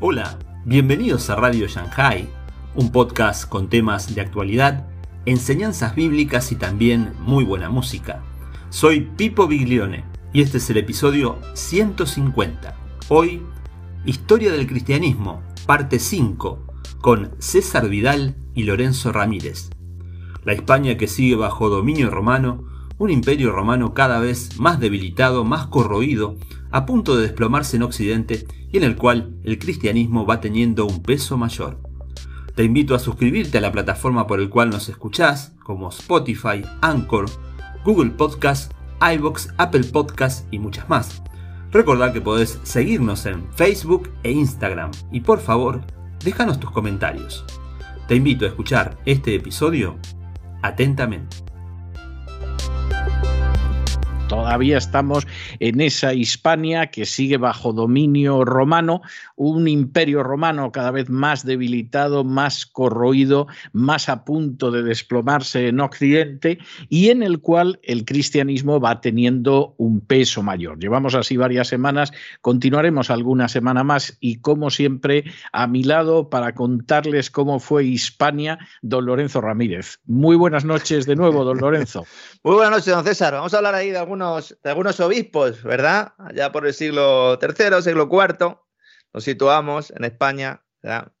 Hola, bienvenidos a Radio Shanghai, un podcast con temas de actualidad, enseñanzas bíblicas y también muy buena música. Soy Pipo Biglione y este es el episodio 150. Hoy, Historia del Cristianismo, parte 5, con César Vidal y Lorenzo Ramírez. La España que sigue bajo dominio romano, un imperio romano cada vez más debilitado, más corroído, a punto de desplomarse en Occidente y en el cual el cristianismo va teniendo un peso mayor. Te invito a suscribirte a la plataforma por el cual nos escuchás, como Spotify, Anchor, Google Podcast, iBox, Apple Podcast y muchas más. Recordad que podés seguirnos en Facebook e Instagram y por favor, déjanos tus comentarios. Te invito a escuchar este episodio atentamente. Todavía estamos en esa Hispania que sigue bajo dominio romano, un imperio romano cada vez más debilitado, más corroído, más a punto de desplomarse en Occidente y en el cual el cristianismo va teniendo un peso mayor. Llevamos así varias semanas, continuaremos alguna semana más y como siempre a mi lado para contarles cómo fue Hispania, don Lorenzo Ramírez. Muy buenas noches de nuevo, don Lorenzo. Muy buenas noches, don César. Vamos a hablar ahí de algunos de algunos obispos, ¿verdad? Ya por el siglo III, siglo IV, nos situamos en España.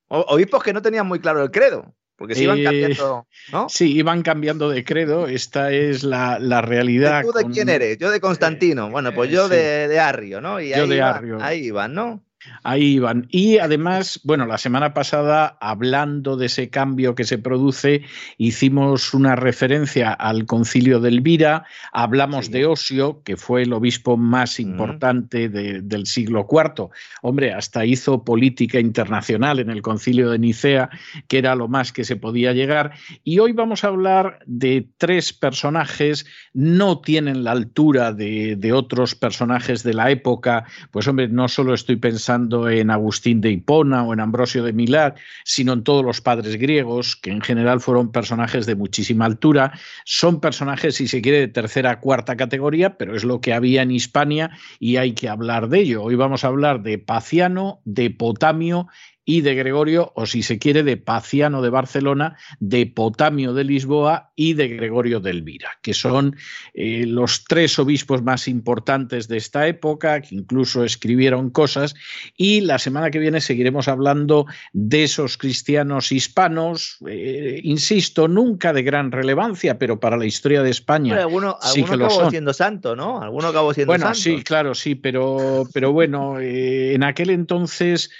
obispos que no tenían muy claro el credo, porque se iban cambiando, ¿no? Sí, iban cambiando de credo, esta es la, realidad. ¿Tú de quién eres? Yo de Constantino, bueno, pues yo de, de, Arrio, ¿no? Y yo ahí de Arrio. Ahí iban, ¿no? Ahí iban. Y además, bueno, la semana pasada, hablando de ese cambio que se produce, hicimos una referencia al concilio de Elvira, hablamos de Osio, que fue el obispo más importante del siglo IV. Hombre, hasta hizo política internacional en el concilio de Nicea, que era lo más que se podía llegar. Y hoy vamos a hablar de tres personajes, no tienen la altura de, de otros personajes de la época, pues hombre, no solo estoy pensando en Agustín de Hipona o en Ambrosio de Milán, sino en todos los padres griegos, que en general fueron personajes de muchísima altura. Son personajes, si se quiere, de tercera, cuarta categoría, pero es lo que había en Hispania y hay que hablar de ello. Hoy vamos a hablar de Paciano, de Potamio y de Gregorio, o si se quiere, de Paciano de Barcelona, de Potamio de Lisboa y de Gregorio de Elvira, que son eh, los tres obispos más importantes de esta época, que incluso escribieron cosas, y la semana que viene seguiremos hablando de esos cristianos hispanos, eh, insisto, nunca de gran relevancia, pero para la historia de España. alguno, sí que acabó siendo santo, ¿no? Alguno acabó siendo bueno, santo. Bueno, sí, claro, sí, pero, pero bueno, eh, en aquel entonces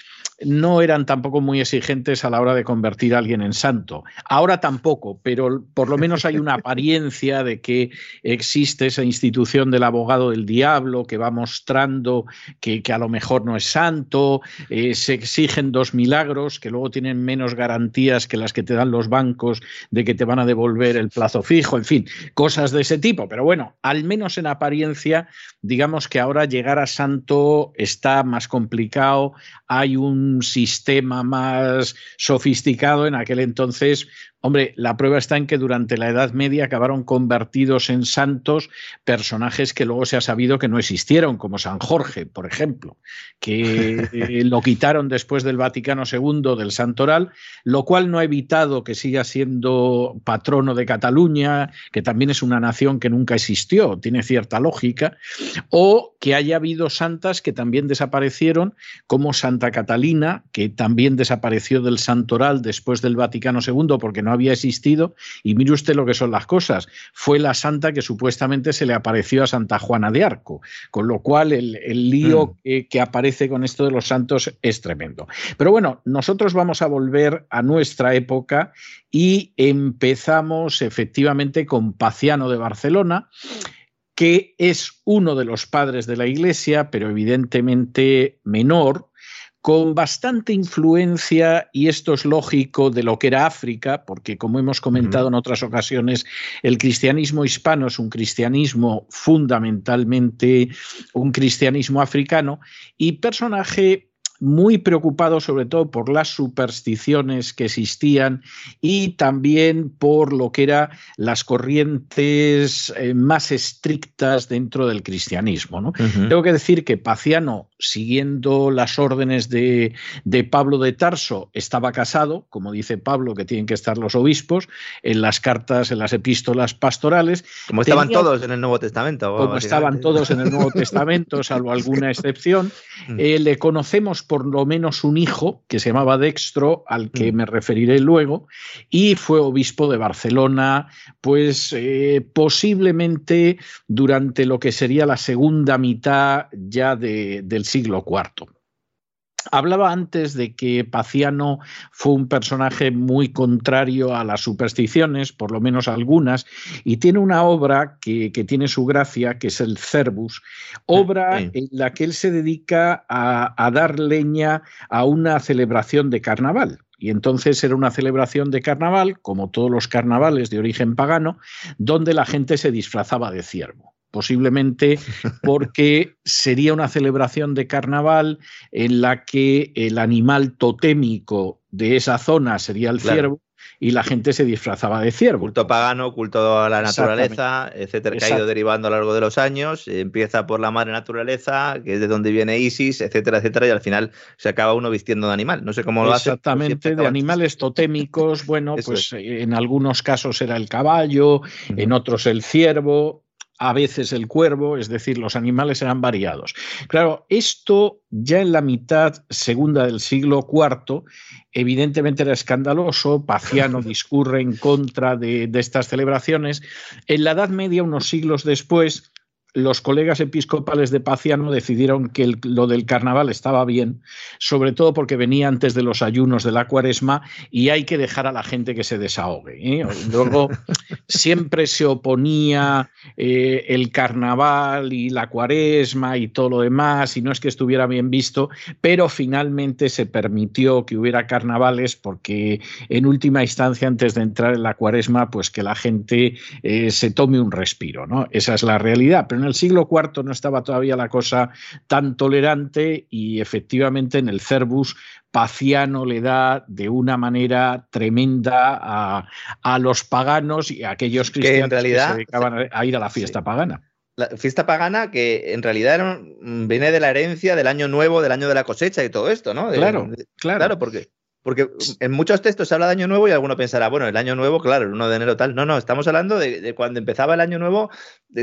no eran tampoco muy exigentes a la hora de convertir a alguien en santo. Ahora tampoco, pero por lo menos hay una apariencia de que existe esa institución del abogado del diablo que va mostrando que, a lo mejor no es santo, eh, se exigen dos milagros que luego tienen menos garantías que las que te dan los bancos de que te van a devolver el plazo fijo, en fin, cosas de ese tipo. Pero bueno, al menos en apariencia, digamos que ahora llegar a santo está más complicado, hay un sistema más sofisticado en aquel entonces Hombre, la prueba está en que durante la Edad Media acabaron convertidos en santos personajes que luego se ha sabido que no existieron, como San Jorge, por ejemplo, que eh, lo quitaron después del Vaticano II del santoral, lo cual no ha evitado que siga siendo patrono de Cataluña, que también es una nación que nunca existió, tiene cierta lógica, o que haya habido santas que también desaparecieron, como Santa Catalina, que también desapareció del santoral después del Vaticano II porque no había existido. Y mire usted lo que son las cosas. Fue la santa que supuestamente se le apareció a Santa Juana de Arco, con lo cual el, lío mm. que, aparece con esto de los santos es tremendo. Pero bueno, nosotros vamos a volver a nuestra época y empezamos efectivamente con Paciano de Barcelona que es uno de los padres de la Iglesia, pero evidentemente menor, con bastante influencia, y esto es lógico, de lo que era África, porque como hemos comentado en otras ocasiones, el cristianismo hispano es un cristianismo fundamentalmente un cristianismo africano, y personaje muy preocupado sobre todo por las supersticiones que existían y también por lo que eran las corrientes eh, más estrictas dentro del cristianismo. ¿no? Tengo que decir que Paciano siguiendo las órdenes de, Pablo de Tarso, estaba casado, como dice Pablo, que tienen que estar los obispos, en las cartas, en las epístolas pastorales. Como estaban todos en el Nuevo Testamento. Como estaban todos en el Nuevo Testamento, salvo alguna excepción. Mm. Eh, le conocemos por lo menos un hijo, que se llamaba Dextro, al que mm. me referiré luego, y fue obispo de Barcelona, pues eh, posiblemente durante lo que sería la segunda mitad ya del siglo IV. Hablaba antes de que Paciano fue un personaje muy contrario a las supersticiones, por lo menos algunas, y tiene una obra que, tiene su gracia, que es el Cervus, obra en la que él se dedica a dar leña a una celebración de carnaval. Y entonces era una celebración de carnaval, como todos los carnavales de origen pagano, donde la gente se disfrazaba de ciervo posiblemente porque sería una celebración de carnaval en la que el animal totémico de esa zona sería el ciervo y la gente se disfrazaba de ciervo. Culto pagano, culto a la naturaleza, etcétera, que ha ido derivando a lo largo de los años. Empieza por la madre naturaleza, que es de donde viene Isis, etcétera, etcétera, y al final se acaba uno vistiendo de animal. No sé cómo lo hace. Exactamente, de animales totémicos. Bueno, pues en algunos casos era el caballo, en otros el ciervo, a veces el cuervo, es decir, los animales eran variados. Claro, esto ya en la mitad segunda del siglo IV evidentemente era escandaloso, Paciano discurre en contra de, de estas celebraciones. En la Edad Media, unos siglos después, los colegas episcopales de Paciano decidieron que lo del carnaval estaba bien, sobre todo porque venía antes de los ayunos de la cuaresma y hay que dejar a la gente que se desahogue. ¿eh? Luego siempre se oponía eh, el carnaval y la cuaresma y todo lo demás, y no es que estuviera bien visto, pero finalmente se permitió que hubiera carnavales porque en última instancia, antes de entrar en la cuaresma, pues que la gente eh, se tome un respiro. ¿no? Esa es la realidad. Pero en el siglo IV no estaba todavía la cosa tan tolerante y efectivamente en el Cervus Paciano le da de una manera tremenda a, los paganos y a aquellos cristianos que, se dedicaban a ir a la fiesta pagana. La fiesta pagana que en realidad viene de la herencia del año nuevo, del año de la cosecha y todo esto, ¿no? claro, claro. Claro, porque porque en muchos textos se habla de Año Nuevo y alguno pensará, bueno, el Año Nuevo, claro, el 1 de enero tal. No, no, estamos hablando de, cuando empezaba el Año Nuevo,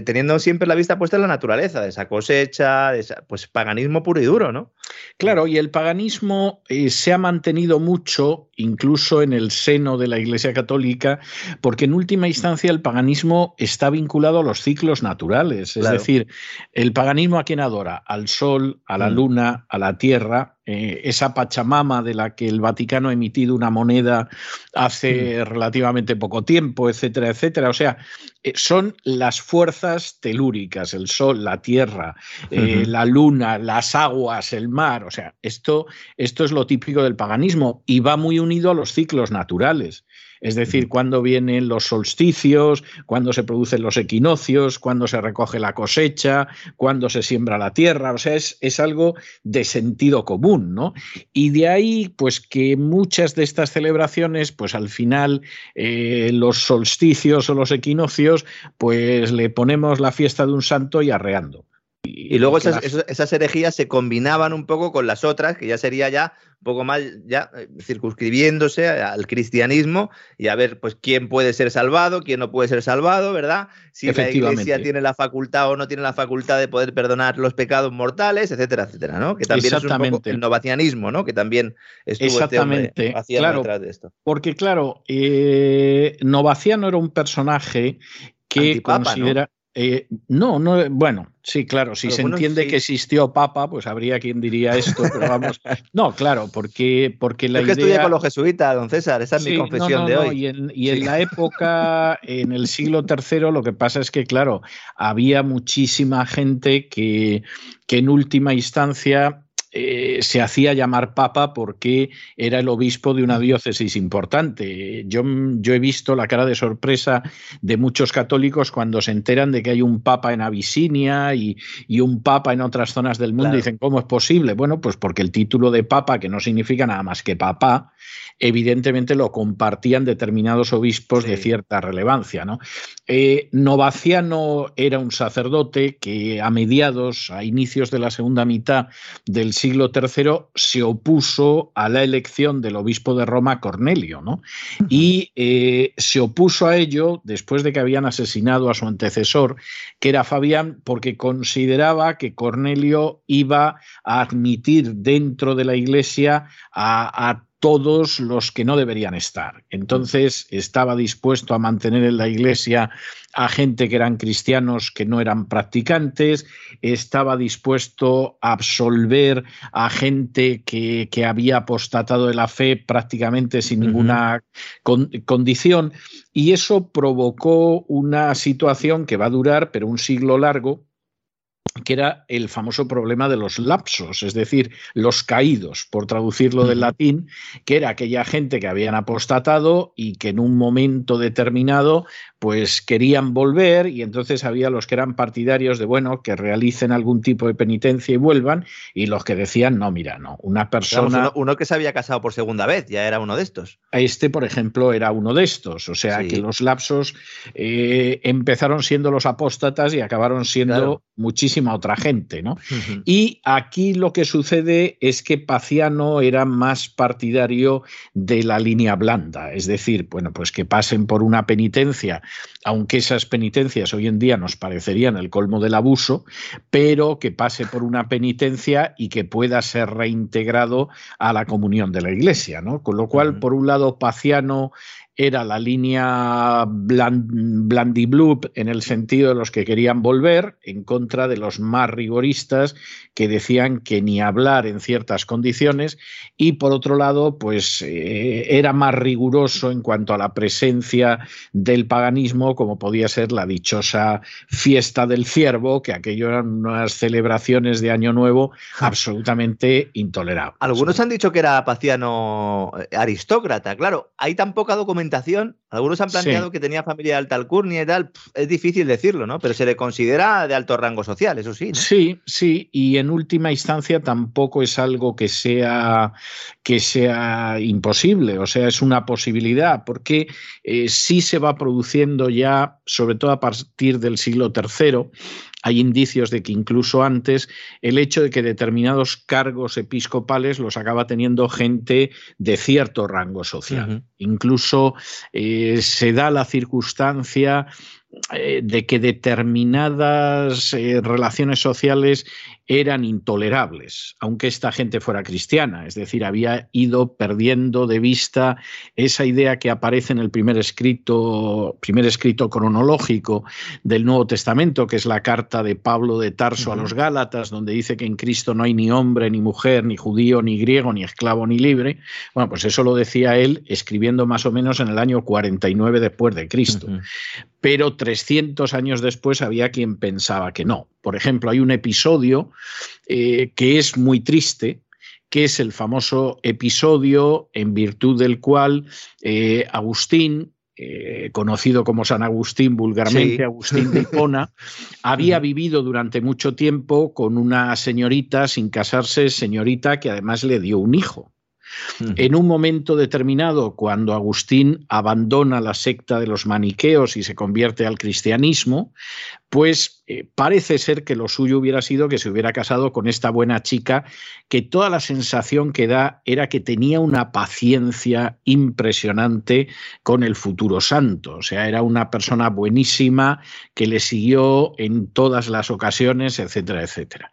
teniendo siempre la vista puesta en la naturaleza, de esa cosecha, de pues paganismo puro y duro, ¿no? Claro, y el paganismo eh, se ha mantenido mucho, incluso en el seno de la Iglesia Católica, porque en última instancia el paganismo está vinculado a los ciclos naturales. Es decir, el paganismo a quien adora, al sol, a la mm. luna, a la tierra, eh, esa Pachamama de la que el Vaticano ha emitido una moneda hace mm. relativamente poco tiempo, etcétera, etcétera. O sea, eh, son las fuerzas telúricas, el sol, la tierra, eh, la luna, las aguas, el mar. O sea, esto, esto es lo típico del paganismo y va muy unido a los ciclos naturales. Es decir, cuando vienen los solsticios, cuando se producen los equinoccios, cuando se recoge la cosecha, cuando se siembra la tierra. O sea, es, es algo de sentido común, ¿no? Y de ahí, pues que muchas de estas celebraciones, pues al final, eh, los solsticios o los equinoccios, pues le ponemos la fiesta de un santo y arreando. Y, luego esas, herejías se combinaban un poco con las otras, que ya sería ya un poco más ya eh, circunscribiéndose al cristianismo y a ver pues quién puede ser salvado, quién no puede ser salvado, ¿verdad? Si la iglesia tiene la facultad o no tiene la facultad de poder perdonar los pecados mortales, etcétera, etcétera, ¿no? Que también es un poco el novacianismo, ¿no? Que también estuvo este Exactamente. claro, detrás de esto. Porque claro, eh, Novaciano era un personaje que considera... Eh, no, no, bueno, sí, claro, si se entiende que existió Papa, pues habría quien diría esto, pero vamos. no, claro, porque, porque la es que idea. con los jesuitas, don César, esa es mi confesión de hoy. Y en, y en la época, en el siglo III, lo que pasa es que, claro, había muchísima gente que, que en última instancia eh, se hacía llamar papa porque era el obispo de una diócesis importante. Yo, yo, he visto la cara de sorpresa de muchos católicos cuando se enteran de que hay un papa en Abisinia y, un papa en otras zonas del mundo. Dicen, ¿cómo es posible? Bueno, pues porque el título de papa, que no significa nada más que papá, evidentemente lo compartían determinados obispos de cierta relevancia. ¿no? Eh, Novaciano era un sacerdote que a mediados, a inicios de la segunda mitad del siglo III, se opuso a la elección del obispo de Roma, Cornelio, ¿no? y eh, se opuso a ello después de que habían asesinado a su antecesor, que era Fabián, porque consideraba que Cornelio iba a admitir dentro de la iglesia a, a todos los que no deberían estar. Entonces estaba dispuesto a mantener en la iglesia a gente que eran cristianos que no eran practicantes, estaba dispuesto a absolver a gente que, había apostatado de la fe prácticamente sin ninguna condición. Y eso provocó una situación que va a durar, pero un siglo largo, que era el famoso problema de los lapsos, es decir, los caídos, por traducirlo del latín, que era aquella gente que habían apostatado y que en un momento determinado pues querían volver y entonces había los que eran partidarios de, bueno, que realicen algún tipo de penitencia y vuelvan y los que decían, no, mira, no, una persona... uno, que se había casado por segunda vez, ya era uno de estos. Este, por ejemplo, era uno de estos, o sea que los lapsos eh, empezaron siendo los apóstatas y acabaron siendo muchísima otra gente, ¿no? Y aquí lo que sucede es que Paciano era más partidario de la línea blanda, es decir, bueno, pues que pasen por una penitencia aunque esas penitencias hoy en día nos parecerían el colmo del abuso, pero que pase por una penitencia y que pueda ser reintegrado a la comunión de la Iglesia. ¿no? Con lo cual, por un lado, Paciano era la línea blandibloop en el sentido de los que querían volver, en contra de los más rigoristas que decían que ni hablar en ciertas condiciones, y por otro lado, pues eh, era más riguroso en cuanto a la presencia del paganismo, como podía ser la dichosa fiesta del ciervo, que aquello eran unas celebraciones de Año Nuevo absolutamente intolerables. Algunos han dicho que era paciano eh, aristócrata, claro, hay tan poca documentación algunos han planteado que tenía familia de alta alcurnia y tal. Es difícil decirlo, ¿no? Pero se le considera de alto rango social, eso sí. Sí, sí, y en última instancia tampoco es algo que sea, que sea imposible, o sea, es una posibilidad, porque eh, sí se va produciendo ya, sobre todo a partir del siglo III, hay indicios de que incluso antes el hecho de que determinados cargos episcopales los acaba teniendo gente de cierto rango social. Incluso eh, se da la circunstancia eh, de que determinadas eh, relaciones sociales eran intolerables, aunque esta gente fuera cristiana, es decir, había ido perdiendo de vista esa idea que aparece en el primer escrito, primer escrito cronológico del Nuevo Testamento, que es la carta de Pablo de Tarso a los Gálatas, donde dice que en Cristo no hay ni hombre, ni mujer, ni judío, ni griego, ni esclavo, ni libre. Bueno, pues eso lo decía él escribiendo más o menos en el año 49 después de Cristo. Pero 300 años después había quien pensaba que no. Por ejemplo, hay un episodio eh, que es muy triste, que es el famoso episodio en virtud del cual eh, Agustín, eh, conocido como San Agustín vulgarmente, Agustín de Hipona, había vivido durante mucho tiempo con una señorita sin casarse, señorita que además le dio un hijo. En un momento determinado, cuando Agustín abandona la secta de los maniqueos y se convierte al cristianismo, pues eh, parece ser que lo suyo hubiera sido que se hubiera casado con esta buena chica, que toda la sensación que da era que tenía una paciencia impresionante con el futuro santo. O sea, era una persona buenísima que le siguió en todas las ocasiones, etcétera, etcétera.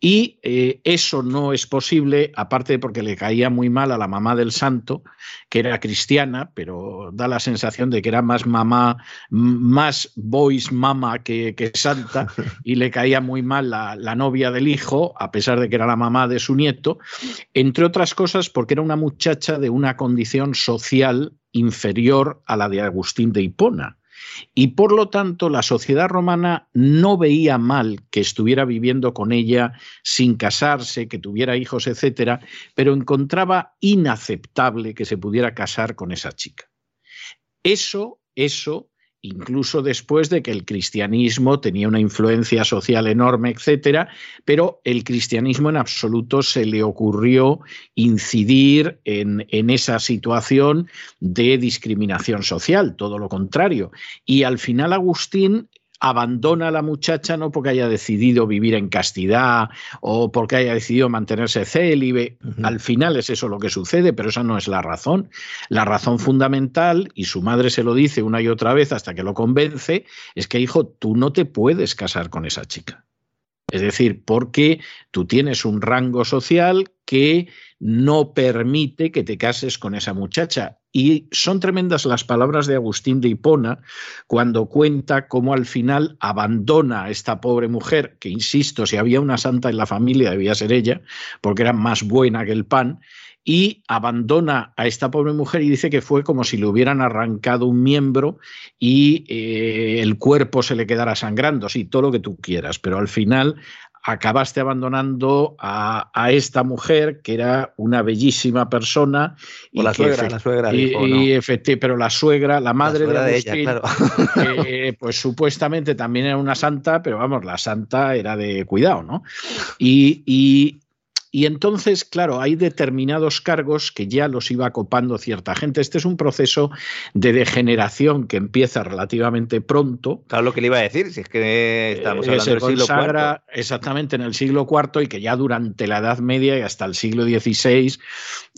Y eh, eso no es posible, aparte porque le caía muy mal a la mamá del santo, que era cristiana, pero da la sensación de que era más mamá, más voice mama que santa y le caía muy mal la, la, novia del hijo, a pesar de que era la mamá de su nieto, entre otras cosas porque era una muchacha de una condición social inferior a la de Agustín de Hipona. Y por lo tanto, la sociedad romana no veía mal que estuviera viviendo con ella sin casarse, que tuviera hijos, etcétera, pero encontraba inaceptable que se pudiera casar con esa chica. Eso, eso incluso después de que el cristianismo tenía una influencia social enorme, etcétera, pero el cristianismo en absoluto se le ocurrió incidir en, en, esa situación de discriminación social, todo lo contrario. Y al final Agustín abandona a la muchacha no porque haya decidido vivir en castidad o porque haya decidido mantenerse célibe. Al final es eso lo que sucede, pero esa no es la razón. La razón fundamental, y su madre se lo dice una y otra vez hasta que lo convence, es que, hijo, tú no te puedes casar con esa chica. Es decir, porque tú tienes un rango social que no permite que te cases con esa muchacha. Y son tremendas las palabras de Agustín de Hipona cuando cuenta cómo al final abandona a esta pobre mujer, que insisto, si había una santa en la familia debía ser ella, porque era más buena que el pan, y abandona a esta pobre mujer y dice que fue como si le hubieran arrancado un miembro y eh, el cuerpo se le quedara sangrando, sí, todo lo que tú quieras, pero al final acabaste abandonando a, esta mujer que era una bellísima persona. O la suegra, la suegra. Y, pero la suegra, la madre de, ella, claro. pues supuestamente también era una santa, pero vamos, la santa era de cuidado, ¿no? y, y entonces, claro, hay determinados cargos que ya los iba copando cierta gente. Este es un proceso de degeneración que empieza relativamente pronto. Claro, lo que le iba a decir, si es que estamos eh, hablando del siglo IV. Exactamente, en el siglo IV y que ya durante la Edad Media y hasta el siglo XVI,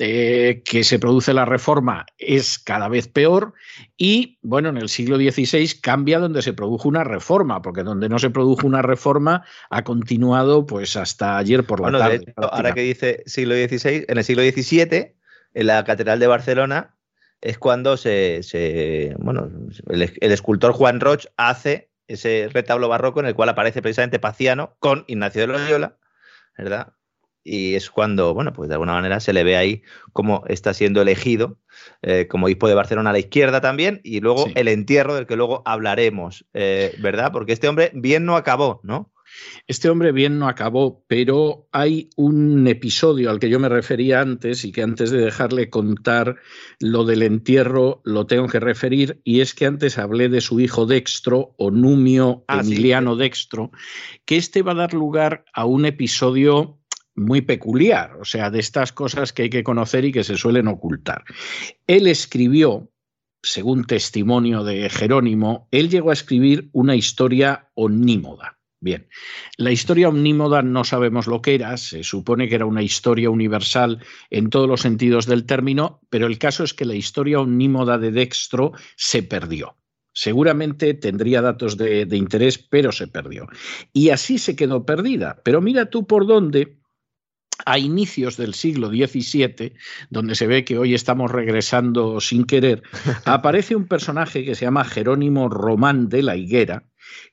eh, que se produce la reforma, es cada vez peor. Y bueno, en el siglo XVI cambia donde se produjo una reforma, porque donde no se produjo una reforma ha continuado pues hasta ayer por la tarde ahora que dice siglo XVI, en el siglo XVII, en la Catedral de Barcelona, es cuando se, bueno, el, escultor Juan Roch hace ese retablo barroco en el cual aparece precisamente Paciano con Ignacio de Loyola, ¿verdad? Y es cuando, bueno, pues de alguna manera se le ve ahí cómo está siendo elegido eh, como obispo de Barcelona a la izquierda también, y luego el entierro del que luego hablaremos, eh, ¿verdad? Porque este hombre bien no acabó, ¿no? Este hombre bien no acabó, pero hay un episodio al que yo me refería antes y que antes de dejarle contar lo del entierro lo tengo que referir, y es que antes hablé de su hijo Dextro, o Numio ah, Emiliano Dextro, que este va a dar lugar a un episodio muy peculiar, o sea, de estas cosas que hay que conocer y que se suelen ocultar. Él escribió, según testimonio de Jerónimo, él llegó a escribir una historia onímoda. Bien, la historia omnímoda no sabemos lo que era, se supone que era una historia universal en todos los sentidos del término, pero el caso es que la historia omnímoda de Dextro se perdió. Seguramente tendría datos de, de interés, pero se perdió. Y así se quedó perdida. Pero mira tú por dónde a inicios del siglo XVII, donde se ve que hoy estamos regresando sin querer, aparece un personaje que se llama Jerónimo Román de la Higuera,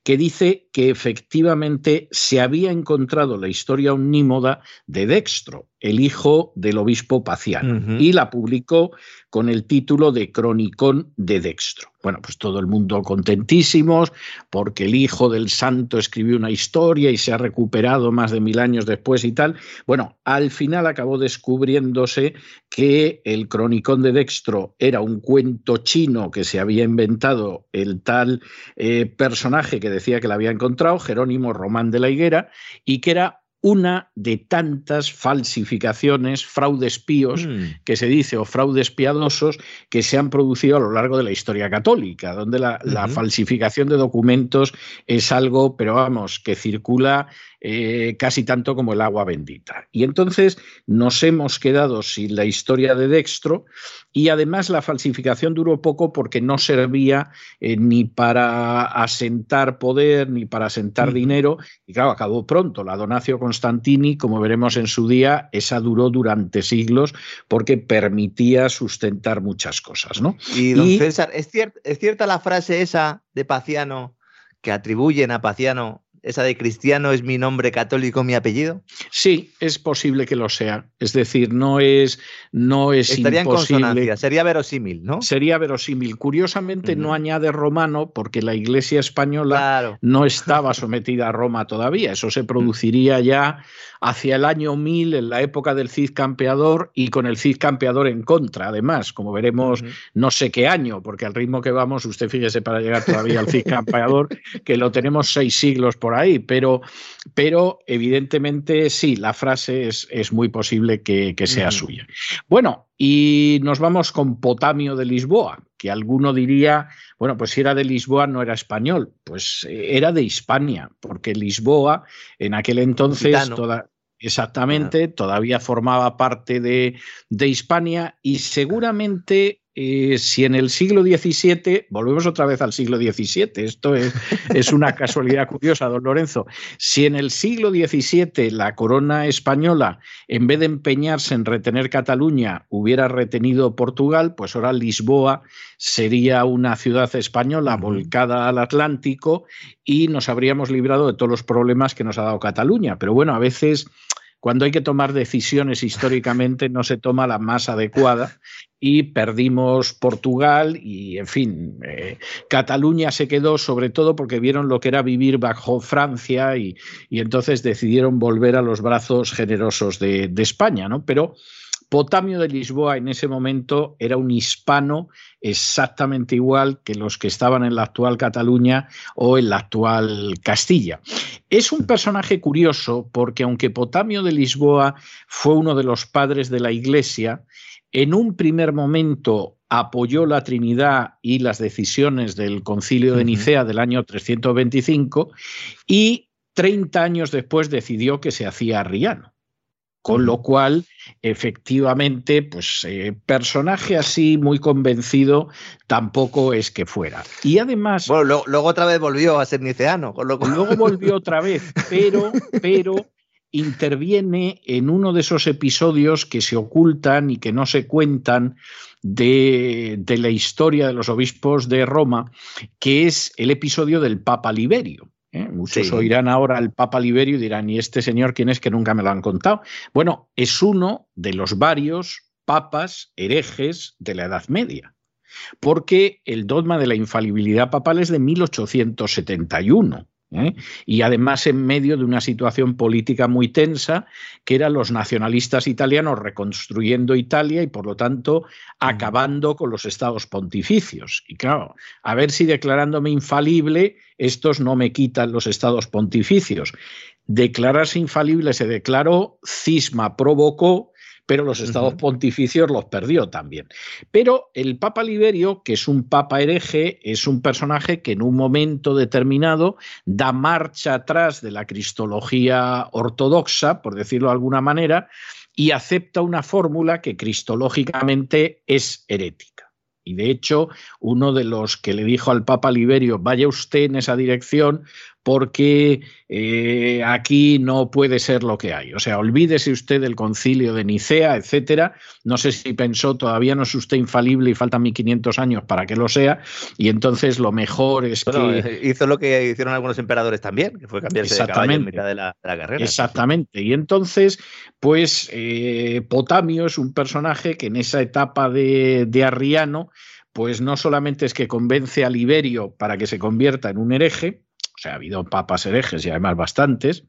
que dice que efectivamente se había encontrado la historia omnímoda de Dextro, el hijo del obispo Paciano, y la publicó con el título de Cronicón de Dextro. Bueno, pues todo el mundo contentísimos porque el hijo del santo escribió una historia y se ha recuperado más de mil años después y tal. Bueno, al final acabó descubriéndose que el Cronicón de Dextro era un cuento chino que se había inventado el tal eh, personaje que decía que la había encontrado, Jerónimo Román de la Higuera, y que era una de tantas falsificaciones, fraudes píos, mm. que se dice, o fraudes piadosos, que se han producido a lo largo de la historia católica, donde la, la falsificación de documentos es algo, pero vamos, que circula eh, casi tanto como el agua bendita. Y entonces nos hemos quedado sin la historia de Dextro y además la falsificación duró poco porque no servía eh, ni para asentar poder ni para asentar dinero y claro, acabó pronto. La Donacio Constantini, como veremos en su día, esa duró durante siglos porque permitía sustentar muchas cosas. ¿no? Y don César, ¿es, ¿es cierta la frase esa de Paciano que atribuyen a Paciano esa de cristiano es mi nombre católico, mi apellido? Sí, es posible que lo sea. Es decir, no es, no es Estaría en consonancia, sería verosímil, ¿no? Sería verosímil. Curiosamente no añade romano porque la Iglesia española no estaba sometida a Roma todavía. Eso se produciría ya hacia el año 1000, en la época del Cid campeador y con el Cid campeador en contra, además, como veremos no sé qué año, porque al ritmo que vamos, usted fíjese para llegar todavía al Cid campeador, que lo tenemos seis siglos por ahí, pero, pero evidentemente sí, la frase es, es muy posible que, sea suya. Bueno, y nos vamos con Potamio de Lisboa, que alguno diría, bueno, pues si era de Lisboa no era español, pues eh, era de Hispania, porque Lisboa en aquel entonces toda, Exactamente, todavía formaba parte de, de Hispania y seguramente eh, si en el siglo XVII, volvemos otra vez al siglo XVII, esto es, es, una casualidad curiosa, don Lorenzo, si en el siglo XVII la corona española, en vez de empeñarse en retener Cataluña, hubiera retenido Portugal, pues ahora Lisboa sería una ciudad española volcada al Atlántico y nos habríamos librado de todos los problemas que nos ha dado Cataluña. Pero bueno, a veces cuando hay que tomar decisiones históricamente no se toma la más adecuada y perdimos Portugal y, en fin, eh, Cataluña se quedó sobre todo porque vieron lo que era vivir bajo Francia y, entonces decidieron volver a los brazos generosos de, de España, ¿no? Pero Potamio de Lisboa en ese momento era un hispano exactamente igual que los que estaban en la actual Cataluña o en la actual Castilla. Es un personaje curioso porque aunque Potamio de Lisboa fue uno de los padres de la Iglesia, en un primer momento apoyó la Trinidad y las decisiones del Concilio de Nicea del año 325 y 30 años después decidió que se hacía arriano. Con lo cual, efectivamente, pues eh, personaje así muy convencido tampoco es que fuera. Y además. Bueno, luego, otra vez volvió a ser niceano. Luego volvió otra vez, pero, pero interviene en uno de esos episodios que se ocultan y que no se cuentan de, de la historia de los obispos de Roma, que es el episodio del Papa Liberio. ¿eh? Muchos oirán ahora al Papa Liberio y dirán, ¿y este señor quién es que nunca me lo han contado? Bueno, es uno de los varios papas herejes de la Edad Media, porque el dogma de la infalibilidad papal es de 1871. ¿Eh? y además en medio de una situación política muy tensa, que eran los nacionalistas italianos reconstruyendo Italia y por lo tanto acabando con los estados pontificios. Y claro, a ver si declarándome infalible, estos no me quitan los estados pontificios. Declararse infalible se declaró, cisma provocó pero los estados pontificios los perdió también. Pero el Papa Liberio, que es un papa hereje, es un personaje que en un momento determinado da marcha atrás de la cristología ortodoxa, por decirlo de alguna manera, y acepta una fórmula que cristológicamente es herética. Y de hecho, uno de los que le dijo al Papa Liberio, vaya usted en esa dirección, porque eh, aquí no puede ser lo que hay. O sea, olvídese usted del concilio de Nicea, etcétera. No sé si pensó, todavía no es usted infalible y faltan 1500 años para que lo sea, y entonces lo mejor es que. Eh, hizo lo que hicieron algunos emperadores también, que fue cambiarse de caballo en mitad de la, carrera. Exactamente. Y entonces, pues eh, Potamio es un personaje que en esa etapa de, de Arriano, pues no solamente es que convence a Liberio para que se convierta en un hereje, sea, ha habido papas herejes y además bastantes.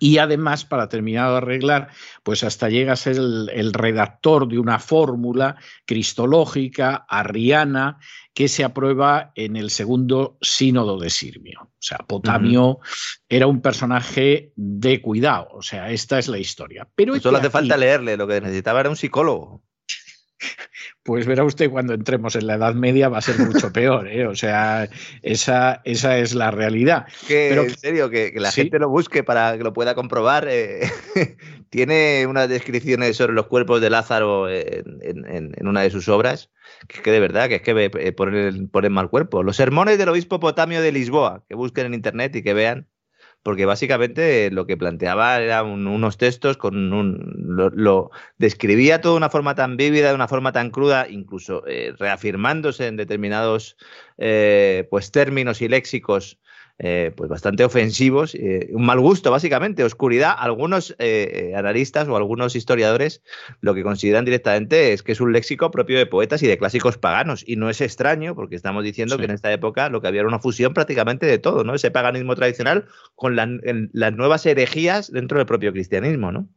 Y además, para terminar de arreglar, pues hasta llega a ser el, redactor de una fórmula cristológica, arriana, que se aprueba en el segundo sínodo de Sirmio. O sea, Potamio era un personaje de cuidado. O sea, esta es la historia. Pero solo hace falta leerle, lo que necesitaba era un psicólogo pues verá usted cuando entremos en la Edad Media va a ser mucho peor, ¿eh? O sea, esa, esa es la realidad. Que, Pero, en serio, que, la gente lo busque para que lo pueda comprobar. Eh, tiene unas descripciones sobre los cuerpos de Lázaro en, una de sus obras, que de verdad, que es que eh, ponen, ponen mal cuerpo. Los sermones del obispo Potamio de Lisboa, que busquen en internet y que vean porque básicamente lo que planteaba eran unos textos con un lo, describía todo de una forma tan vívida, de una forma tan cruda, incluso eh, reafirmándose en determinados eh, pues términos y léxicos eh, pues bastante ofensivos, eh, un mal gusto básicamente, oscuridad. Algunos eh, analistas o algunos historiadores lo que consideran directamente es que es un léxico propio de poetas y de clásicos paganos y no es extraño porque estamos diciendo que en esta época lo que había era una fusión prácticamente de todo, ¿no? Ese paganismo tradicional con las nuevas herejías dentro del propio cristianismo, ¿no?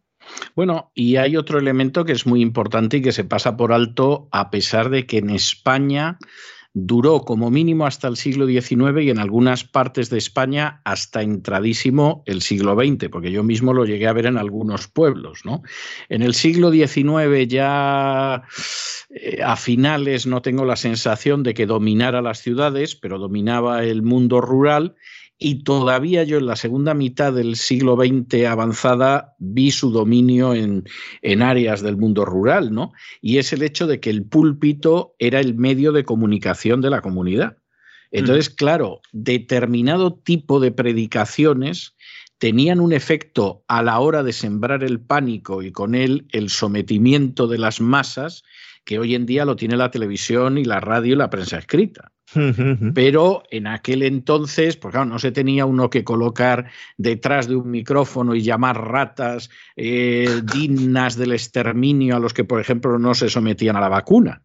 Bueno, y hay otro elemento que es muy importante y que se pasa por alto a pesar de que en España duró como mínimo hasta el siglo XIX y en algunas partes de España hasta entradísimo el siglo XX, porque yo mismo lo llegué a ver en algunos pueblos. ¿no? En el siglo XIX ya eh, a finales no tengo la sensación de que dominara las ciudades, pero dominaba el mundo rural y todavía yo en la segunda mitad del siglo XX avanzada vi su dominio en, en, áreas del mundo rural, ¿no? Y es el hecho de que el púlpito era el medio de comunicación de la comunidad. Entonces, mm. claro, determinado tipo de predicaciones tenían un efecto a la hora de sembrar el pánico y con él el sometimiento de las masas que hoy en día lo tiene la televisión y la radio y la prensa escrita. Pero en aquel entonces, pues claro, no se tenía uno que colocar detrás de un micrófono y llamar ratas eh, dignas del exterminio a los que, por ejemplo, no se sometían a la vacuna.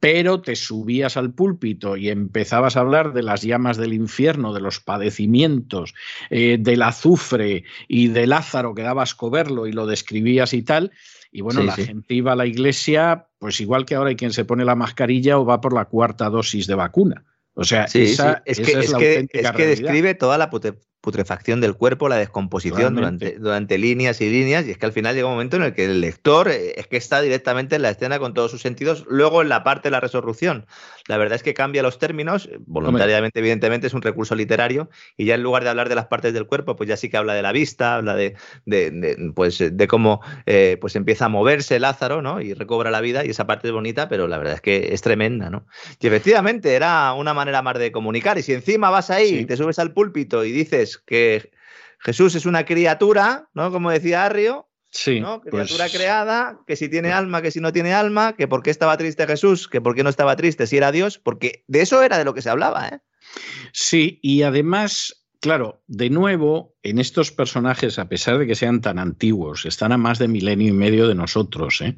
Pero te subías al púlpito y empezabas a hablar de las llamas del infierno, de los padecimientos, eh, del azufre y de Lázaro que dabas coberlo y lo describías y tal. Y bueno, la gente iba a la iglesia, pues igual que ahora hay quien se pone la mascarilla o va por la cuarta dosis de vacuna. O sea, esa, es, que, es, que, es que describe toda la putrefacción del cuerpo, la descomposición durante, durante, líneas y líneas, y es que al final llega un momento en el que el lector eh, es que está directamente en la escena con todos sus sentidos, luego en la parte de la resurrección. La verdad es que cambia los términos, eh, voluntariamente, evidentemente, es un recurso literario, y ya en lugar de hablar de las partes del cuerpo, pues ya sí que habla de la vista, habla de, de, pues, de cómo eh, pues empieza a moverse Lázaro, ¿no? Y recobra la vida, y esa parte es bonita, pero la verdad es que es tremenda, ¿no? Y efectivamente era una manera más de comunicar, y si encima vas ahí, y te subes al púlpito y dices que Jesús es una criatura, ¿no? Como decía Arrio, Sí, ¿no? Criatura pues creada, que si tiene alma, que si no tiene alma, que por qué estaba triste Jesús, que por qué no estaba triste si era Dios, porque de eso era de lo que se hablaba, ¿eh? Sí, y además, claro, de nuevo, en estos personajes, a pesar de que sean tan antiguos, están a más de milenio y medio de nosotros, ¿eh?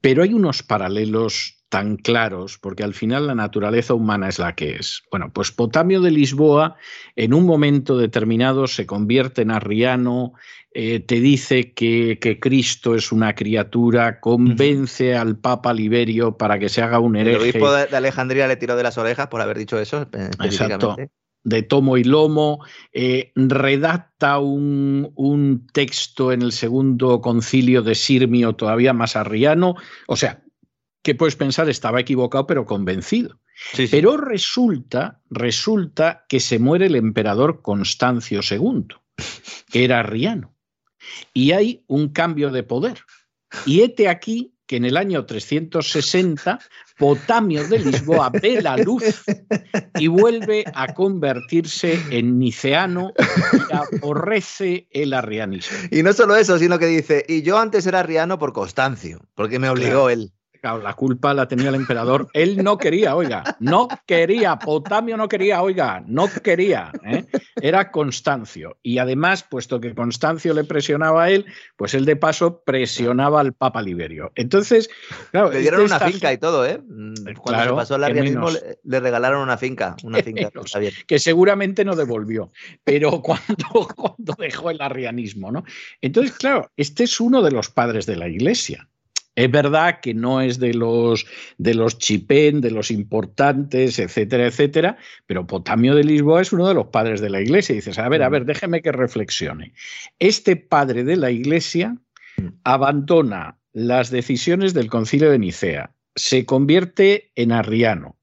pero hay unos paralelos tan claros, porque al final la naturaleza humana es la que es. Bueno, pues Potamio de Lisboa en un momento determinado se convierte en arriano, eh, te dice que, Cristo es una criatura, convence al Papa Liberio para que se haga un hereje. El obispo de Alejandría le tiró de las orejas por haber dicho eso. Eh, Exacto de tomo y lomo, eh, redacta un, un, texto en el segundo concilio de Sirmio todavía más arriano, o sea, que puedes pensar estaba equivocado pero convencido. Pero resulta, resulta que se muere el emperador Constancio II, que era arriano, y hay un cambio de poder. Y este aquí que en el año 360 Potamio de Lisboa ve la luz y vuelve a convertirse en niceano y aborrece el arrianismo. Y no solo eso, sino que dice, y yo antes era arriano por Constancio, porque me obligó él la culpa la tenía el emperador. Él no quería, oiga, no quería, Potamio no quería, oiga, no quería. ¿eh? Era Constancio. Y además, puesto que Constancio le presionaba a él, pues él de paso presionaba al Papa Liberio. Entonces, claro. Le dieron una finca y todo, ¿eh? Mm, cuando se pasó el arrianismo, le, regalaron una finca, una finca. que seguramente no devolvió, pero cuando, cuando dejó el arrianismo, ¿no? Entonces, claro, este es uno de los padres de la iglesia. Es verdad que no es de los de los chipén, de los importantes, etcétera, etcétera, pero Potamio de Lisboa es uno de los padres de la iglesia. Y dices, a ver, a ver, déjeme que reflexione. Este padre de la iglesia mm. abandona las decisiones del concilio de Nicea, se convierte en arriano,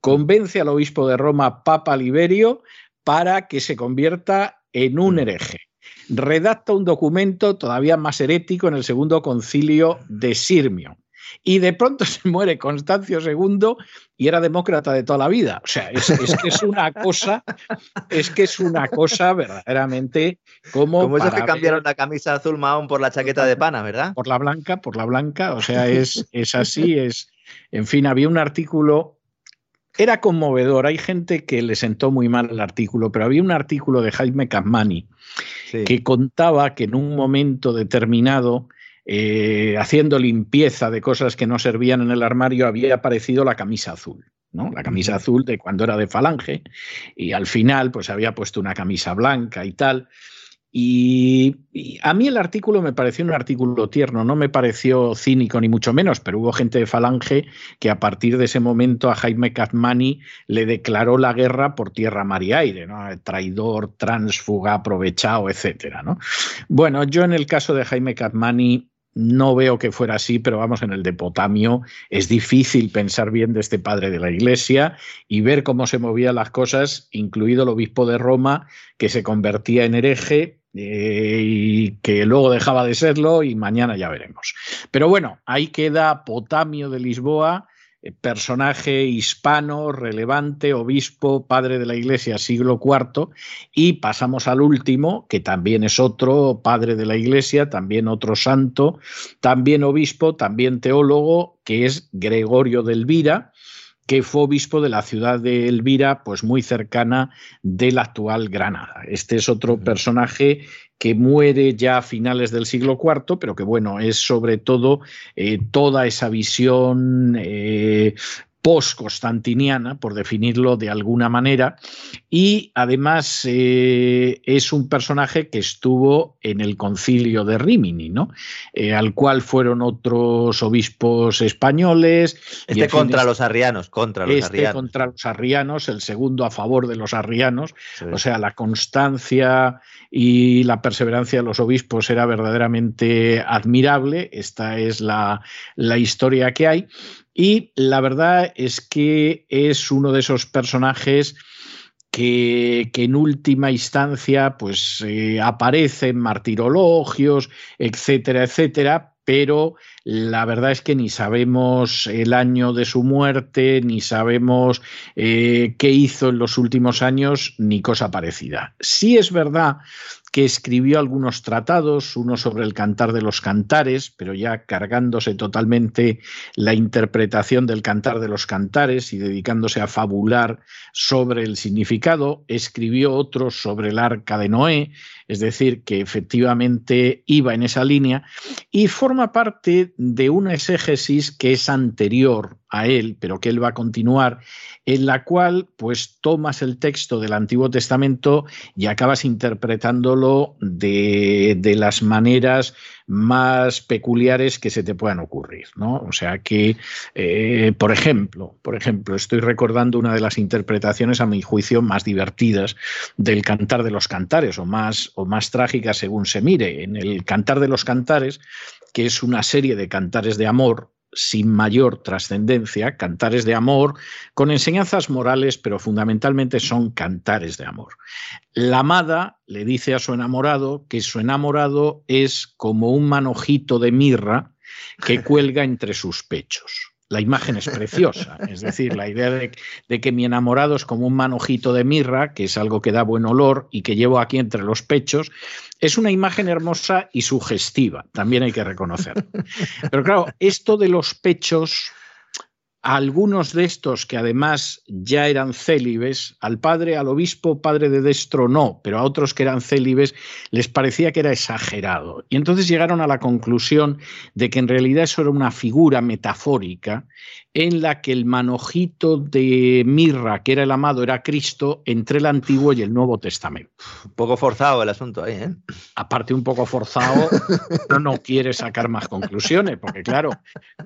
convence al obispo de Roma, Papa Liberio, para que se convierta en un mm. hereje redacta un documento todavía más herético en el segundo concilio de Sirmio. Y de pronto se muere Constancio II y era demócrata de toda la vida. O sea, es, que es una cosa, es que es una cosa verdaderamente como. Como esos que cambiaron la camisa azul mahón por la chaqueta de pana, ¿verdad? Por la blanca, por la blanca. O sea, es, es así, es. En fin, había un artículo era conmovedor. Hay gente que le sentó muy mal el artículo, pero había un artículo de Jaime Capmani que contaba que en un momento determinado, eh, haciendo limpieza de cosas que no servían en el armario, había aparecido la camisa azul. ¿no? La camisa azul de cuando era de falange y al final pues había puesto una camisa blanca y tal. Y, a mí el artículo me pareció un artículo tierno, no me pareció cínico ni mucho menos, pero hubo gente de Falange que a partir de ese momento a Jaime Catmani le declaró la guerra por tierra, mar y aire, ¿no? traidor, transfuga, aprovechado, etcétera. ¿no? Bueno, yo en el caso de Jaime Catmani no veo que fuera así, pero vamos, en el de Potamio es difícil pensar bien de este padre de la Iglesia y ver cómo se movían las cosas, incluido el obispo de Roma, que se convertía en hereje eh, y que luego dejaba de serlo y mañana ya veremos. Pero bueno, ahí queda Potamio de Lisboa, personaje hispano, relevante, obispo, padre de la Iglesia, siglo IV, y pasamos al último, que también es otro padre de la Iglesia, también otro santo, también obispo, también teólogo, que es Gregorio de Elvira, que fue obispo de la ciudad de Elvira, pues muy cercana de la actual Granada. Este es otro personaje que muere ya a finales del siglo IV, pero que bueno, es sobre todo eh, toda esa visión eh, post-constantiniana, por definirlo de alguna manera, y además eh, es un personaje que estuvo en el concilio de Rimini, ¿no? Eh, al cual fueron otros obispos españoles. Este contra los arrianos, contra los este contra los arrianos, el segundo a favor de los arrianos, o sea, la constancia y la perseverancia de los obispos era verdaderamente admirable, esta es la, la historia que hay. Y la verdad es que es uno de esos personajes que, en última instancia pues eh, aparece en martirologios, etcétera, etcétera, pero la verdad es que ni sabemos el año de su muerte, ni sabemos eh, qué hizo en los últimos años, ni cosa parecida. Sí es verdad que escribió algunos tratados, uno sobre el cantar de los cantares, pero ya cargándose totalmente la interpretación del cantar de los cantares y dedicándose a fabular sobre el significado, escribió otro sobre el arca de Noé, es decir, que efectivamente iba en esa línea y forma parte de una exégesis que es anterior a él, pero que él va a continuar, en la cual pues tomas el texto del Antiguo Testamento y acabas interpretándolo de, de las maneras más peculiares que se te puedan ocurrir, ¿no? O sea que, eh, por ejemplo, por ejemplo, estoy recordando una de las interpretaciones, a mi juicio, más divertidas del Cantar de los Cantares, o más, o más trágicas según se mire. En el Cantar de los Cantares, que es una serie de cantares de amor, sin mayor trascendencia, cantares de amor, con enseñanzas morales, pero fundamentalmente son cantares de amor. La amada le dice a su enamorado que su enamorado es como un manojito de mirra que cuelga entre sus pechos la imagen es preciosa. Es decir, la idea de, que mi enamorado es como un manojito de mirra, que es algo que da buen olor y que llevo aquí entre los pechos, es una imagen hermosa y sugestiva, también hay que reconocer. Pero claro, esto de los pechos algunos de estos que además ya eran célibes, al padre, al obispo padre de Destro no, pero a otros que eran célibes les parecía que era exagerado. Y entonces llegaron a la conclusión de que en realidad eso era una figura metafórica en la que el manojito de mirra, que era el amado, era Cristo entre el Antiguo y el Nuevo Testamento. Un poco forzado el asunto ahí, ¿eh? Aparte, un poco forzado, no, no quiere sacar más conclusiones, porque claro,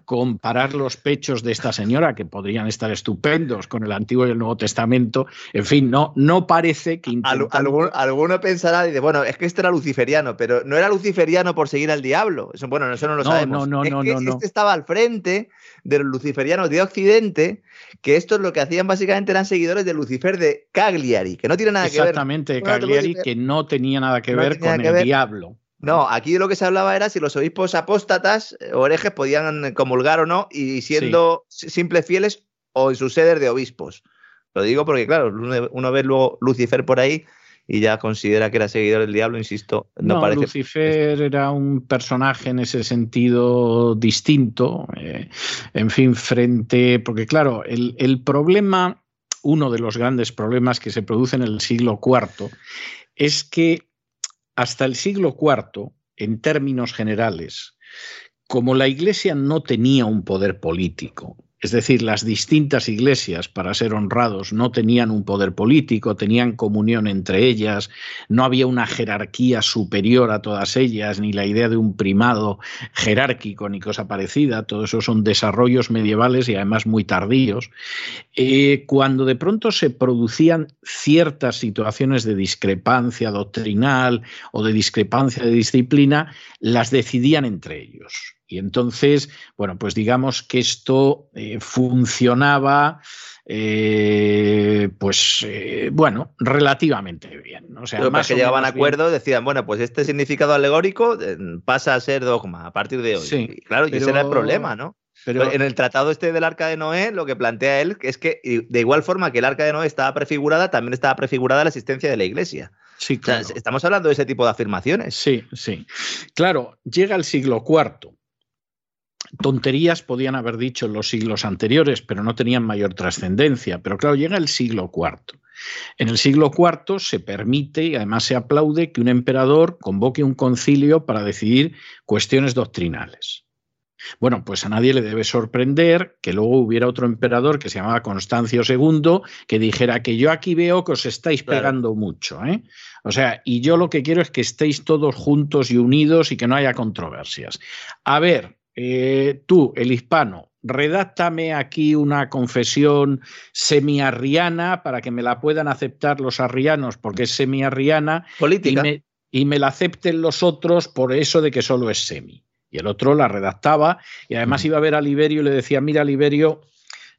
comparar los pechos de esta señora, que podrían estar estupendos con el Antiguo y el Nuevo Testamento, en fin, no, no parece que... alguno, pensará, dice, bueno, es que este era luciferiano, pero no era luciferiano por seguir al diablo. Eso, bueno, eso no lo sabemos. No, no, no, no, Este estaba al frente de los luciferianos de Occidente, que estos lo que hacían básicamente eran seguidores de Lucifer de Cagliari, que no tiene nada que ver. Exactamente, Cagliari, que no tenía nada que ver con el diablo. No, aquí de lo que se hablaba era si los obispos apóstatas o herejes podían comulgar o no, y siendo simples fieles o en sus sedes de obispos. Lo digo porque, claro, uno ve luego Lucifer por ahí y ya considera que era seguidor del diablo, insisto, no, parece. Lucifer era un personaje en ese sentido distinto, eh, en fin, frente, porque claro, el, el problema, uno de los grandes problemas que se produce en el siglo IV es que hasta el siglo IV, en términos generales, como la Iglesia no tenía un poder político, es decir, las distintas iglesias, para ser honrados, no tenían un poder político, tenían comunión entre ellas, no había una jerarquía superior a todas ellas, ni la idea de un primado jerárquico, ni cosa parecida. Todo eso son desarrollos medievales y además muy tardíos. Eh, cuando de pronto se producían ciertas situaciones de discrepancia doctrinal o de discrepancia de disciplina, las decidían entre ellos. Y entonces, bueno, pues digamos que esto eh, funcionaba, eh, pues, eh, bueno, relativamente bien. O sea, Pero más que llegaban a acuerdo, decían, bueno, pues este significado alegórico pasa a ser dogma a partir de hoy. Sí, claro, y ese era el problema, ¿no? Pero en el tratado este del Arca de Noé, lo que plantea él es que de igual forma que el Arca de Noé estaba prefigurada, también estaba prefigurada la existencia de la Iglesia. Sí, claro. estamos hablando de ese tipo de afirmaciones. Sí, sí. Claro, llega el siglo IV tonterías podían haber dicho en los siglos anteriores, pero no tenían mayor trascendencia. Pero claro, llega el siglo IV. En el siglo IV se permite y además se aplaude que un emperador convoque un concilio para decidir cuestiones doctrinales. Bueno, pues a nadie le debe sorprender que luego hubiera otro emperador que se llamaba Constancio II que dijera que yo aquí veo que os estáis pegando mucho. ¿eh? O sea, y yo lo que quiero es que estéis todos juntos y unidos y que no haya controversias. A ver, eh, tú, el hispano, redáctame aquí una confesión semiarriana para que me la puedan aceptar los arrianos porque es semiarriana Política. Y, me, la acepten los otros por eso de que solo es semi. Y el otro la redactaba y además iba a ver a Liberio y le decía, mira Liberio,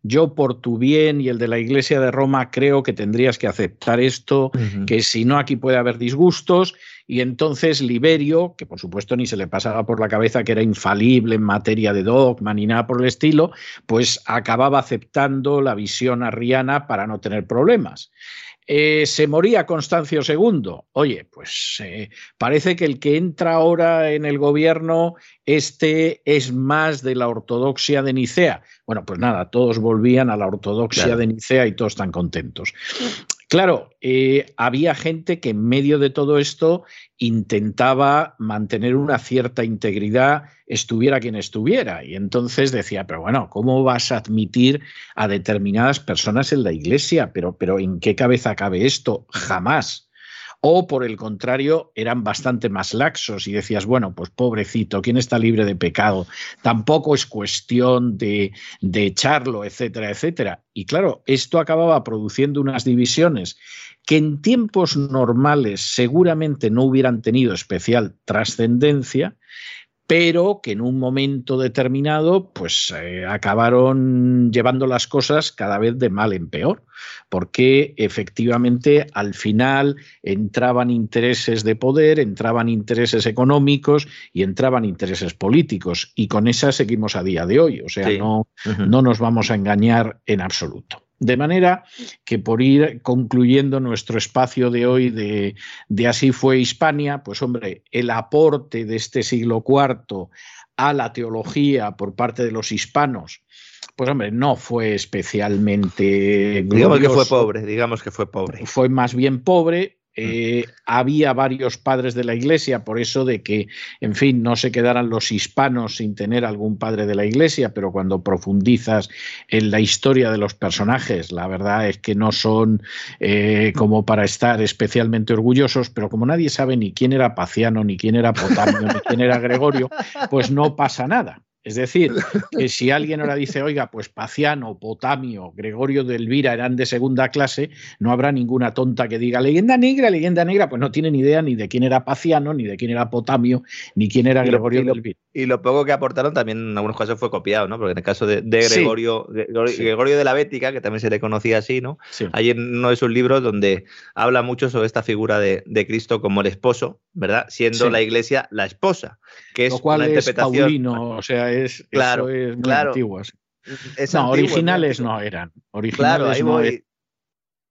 yo por tu bien y el de la Iglesia de Roma creo que tendrías que aceptar esto, que si no aquí puede haber disgustos y entonces Liberio, que por supuesto ni se le pasaba por la cabeza que era infalible en materia de dogma ni nada por el estilo, pues acababa aceptando la visión arriana para no tener problemas. Eh, se moría Constancio II. Oye, pues eh, parece que el que entra ahora en el gobierno, este es más de la ortodoxia de Nicea. Bueno, pues nada, todos volvían a la ortodoxia de Nicea y todos están contentos. Claro, eh, había gente que en medio de todo esto intentaba mantener una cierta integridad, estuviera quien estuviera. Y entonces decía, pero bueno, ¿cómo vas a admitir a determinadas personas en la iglesia? Pero, pero ¿en qué cabeza cabe esto? Jamás o por el contrario eran bastante más laxos y decías, bueno, pues pobrecito, ¿quién está libre de pecado? Tampoco es cuestión de, de echarlo, etcétera, etcétera. Y claro, esto acababa produciendo unas divisiones que en tiempos normales seguramente no hubieran tenido especial trascendencia, pero que en un momento determinado pues eh, acabaron llevando las cosas cada vez de mal en peor, porque efectivamente al final entraban intereses de poder, entraban intereses económicos y entraban intereses políticos y con esas seguimos a día de hoy, o sea, no, no nos vamos a engañar en absoluto. De manera que por ir concluyendo nuestro espacio de hoy de, Así fue Hispania, pues hombre, el aporte de este siglo IV a la teología por parte de los hispanos, pues hombre, no fue especialmente... Digamos que fue pobre, digamos que fue pobre. Fue más bien pobre, eh, había varios padres de la iglesia, por eso de que, en fin, no se quedaran los hispanos sin tener algún padre de la iglesia, pero cuando profundizas en la historia de los personajes, la verdad es que no son eh, como para estar especialmente orgullosos, pero como nadie sabe ni quién era Paciano, ni quién era Potamio, ni quién era Gregorio, pues no pasa nada. Es decir, que si alguien ahora dice, oiga, pues Paciano, Potamio, Gregorio de Elvira eran de segunda clase, no habrá ninguna tonta que diga leyenda negra, leyenda negra, pues no tiene ni idea ni de quién era Paciano, ni de quién era Potamio, ni quién era Gregorio de Elvira. Y lo poco que aportaron también en algunos casos fue copiado, ¿no? Porque en el caso de, Gregorio, Gregorio de la Bética, que también se le conocía así, ¿no? Hay en uno de sus libros donde habla mucho sobre esta figura de, Cristo como el esposo, ¿verdad? Siendo la iglesia la esposa, que es lo cual una interpretación. o sea, es, claro, es claro. antiguo. no, originales no eran. Originales no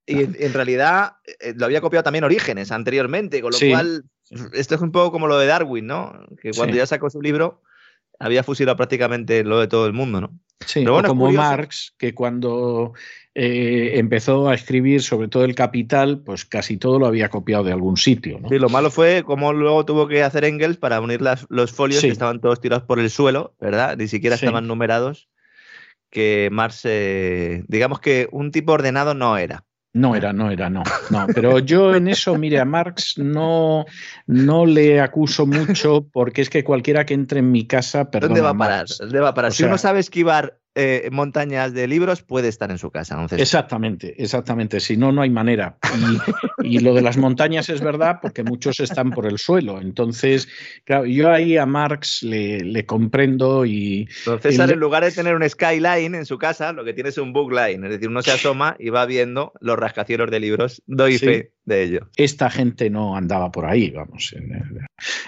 y en, realidad eh, lo había copiado también Orígenes anteriormente, con lo cual esto es un poco como lo de Darwin, ¿no? Que cuando ya sacó su libro había fusilado prácticamente lo de todo el mundo, ¿no? Sí, como Marx, que cuando eh, empezó a escribir sobre todo el capital, pues casi todo lo había copiado de algún sitio. ¿no? Sí, lo malo fue cómo luego tuvo que hacer Engels para unir los folios que estaban todos tirados por el suelo, ¿verdad? Ni siquiera estaban numerados. Que Marx, eh, digamos que un tipo ordenado no era. No era, no era, no, no. Pero yo en eso, mire, a Marx no, no le acuso mucho porque es que cualquiera que entre en mi casa, perdón. ¿Dónde va a parar? ¿Dónde va a parar? si uno sabe esquivar eh, montañas de libros puede estar en su casa. Exactamente, exactamente. Si no, no hay manera. Y, lo de las montañas es verdad porque muchos están por el suelo. Entonces, claro, yo ahí a Marx le, comprendo y... César, en lugar de tener un skyline en su casa, lo que tiene es un bookline. Es decir, uno se asoma y va viendo los rascacielos de libros. Doy fe de ello. Esta gente no andaba por ahí, vamos.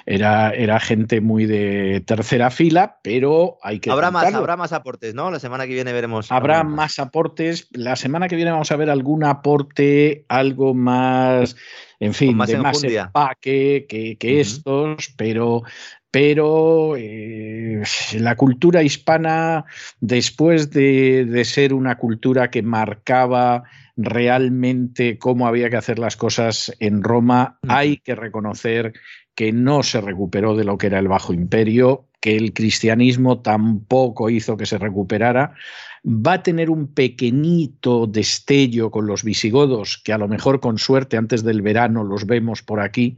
Era, era gente muy de tercera fila, pero hay que... Habrá más, habrá más aportes, ¿no? la semana que viene veremos. Habrá más aportes. La semana que viene vamos a ver algún aporte, algo más, en fin, más de más empaque que, que estos, pero, pero eh, la cultura hispana, después de, de, ser una cultura que marcaba realmente cómo había que hacer las cosas en Roma, hay que reconocer que no se recuperó de lo que era el Bajo Imperio, que el cristianismo tampoco hizo que se recuperara. Va a tener un pequeñito destello con los visigodos, que a lo mejor con suerte antes del verano los vemos por aquí,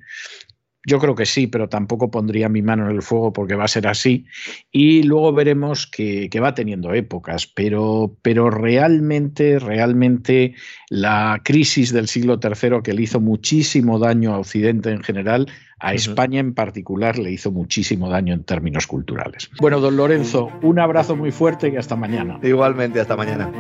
yo creo que sí, pero tampoco pondría mi mano en el fuego porque va a ser así. Y luego veremos que, va teniendo épocas, pero, pero realmente, realmente la crisis del siglo III que le hizo muchísimo daño a Occidente en general, a España en particular le hizo muchísimo daño en términos culturales. Bueno, don Lorenzo, un abrazo muy fuerte y hasta mañana. Igualmente, hasta mañana.